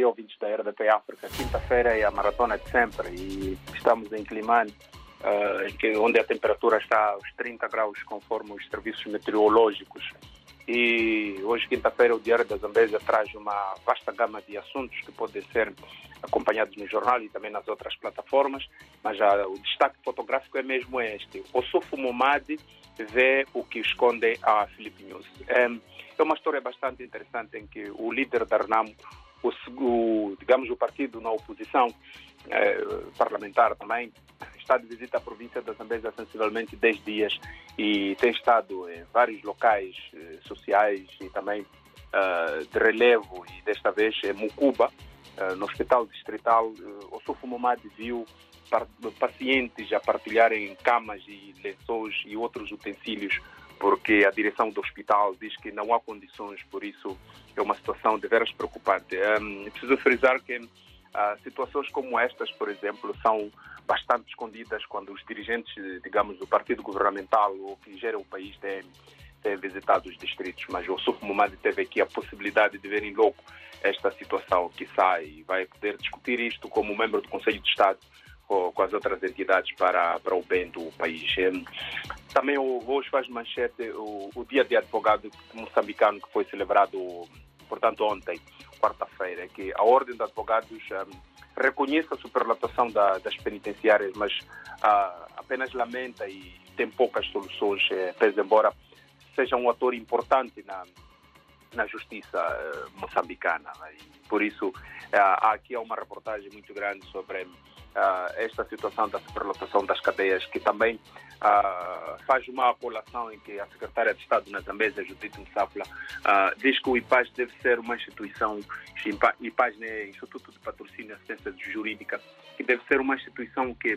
dia, ouvintes da RDP África. Quinta-feira é a maratona de sempre e estamos em Climane, uh, onde a temperatura está aos 30 graus, conforme os serviços meteorológicos. E hoje, quinta-feira, o Diário da Zambésia traz uma vasta gama de assuntos que podem ser acompanhados no jornal e também nas outras plataformas, mas já, o destaque fotográfico é mesmo este. O Sofo Momadi vê o que esconde a Filipe News. É uma história bastante interessante em que o líder da Renamo, o, o, digamos, o partido na oposição é, parlamentar também, está de visita à província da Zambésia sensivelmente 10 dias e tem estado em vários locais eh, sociais e também uh, de relevo e desta vez em Mucuba, no Hospital Distrital, uh, o Sofo Momad viu pacientes a partilharem camas e lençóis e outros utensílios porque a direção do hospital diz que não há condições, por isso é uma situação de veras preocupante. Um, preciso frisar que uh, situações como estas, por exemplo, são bastante escondidas quando os dirigentes, digamos, do partido governamental ou que gera o país têm, têm visitado os distritos. Mas o Suf Mumadi teve aqui a possibilidade de ver em loco esta situação que sai e vai poder discutir isto como membro do Conselho de Estado com, as outras entidades para, para o bem do país. Também hoje faz manchete o, o Dia de Advogado Moçambicano que foi celebrado, portanto, ontem, quarta-feira, que a Ordem de Advogados um, reconhece a superlotação da, das penitenciárias, mas uh, apenas lamenta e tem poucas soluções, eh, pese embora seja um ator importante na, na justiça uh, moçambicana. E por isso, há aqui uma reportagem muito grande sobre uh, esta situação da superlotação das cadeias, que também uh, faz uma apelação em que a secretária de Estado na Zambésia, Judith Msafla, uh, diz que o IPAS deve ser uma instituição, IPAS é Instituto de Patrocínio e Assistência Jurídica, que deve ser uma instituição que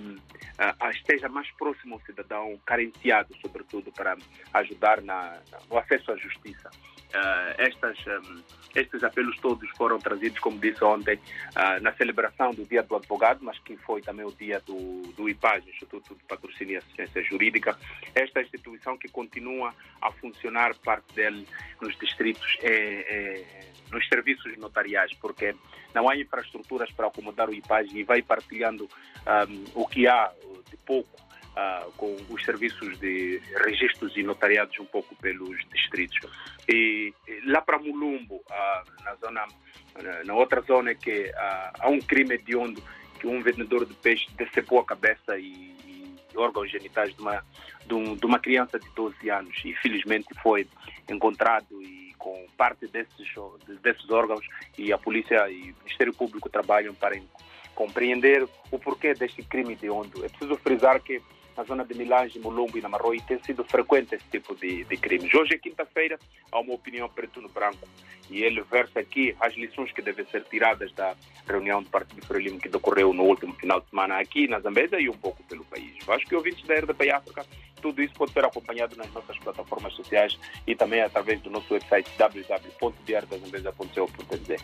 esteja mais próximo ao cidadão, carenciado, sobretudo, para ajudar na, no acesso à justiça. Uh, estas, um, estes apelos todos foram trazidos, como disse ontem, uh, na celebração do Dia do Advogado, mas que foi também o dia do, do IPAG, Instituto de Patrocínio e Assistência Jurídica. Esta instituição que continua a funcionar, parte dele, nos distritos, é, é, nos serviços notariais, porque não há infraestruturas para acomodar o IPAG e vai partilhando um, o que há de pouco com os serviços de registros e notariados um pouco pelos distritos. E, lá para Mulumbo, na zona, na outra zona que há um crime de onde que um vendedor de peixe decepou a cabeça e, e órgãos genitais de uma, de, um, de, uma criança de 12 anos e felizmente foi encontrado e com parte desses, desses órgãos e a polícia e o Ministério Público trabalham para compreender o porquê deste crime de onde. É preciso frisar que na zona de Milange, Mulumbo e Namarroi tem sido frequente esse tipo de, de crimes. Hoje é quinta-feira, há uma opinião preto no branco e ele versa aqui as lições que devem ser tiradas da reunião do Partido Frelimo que decorreu no último final de semana aqui na Zambésia e um pouco pelo país. Acho que ouvintes da RDP África, tudo isso pode ser acompanhado nas nossas plataformas sociais e também através do nosso website www.diariodazambesa.co.nz.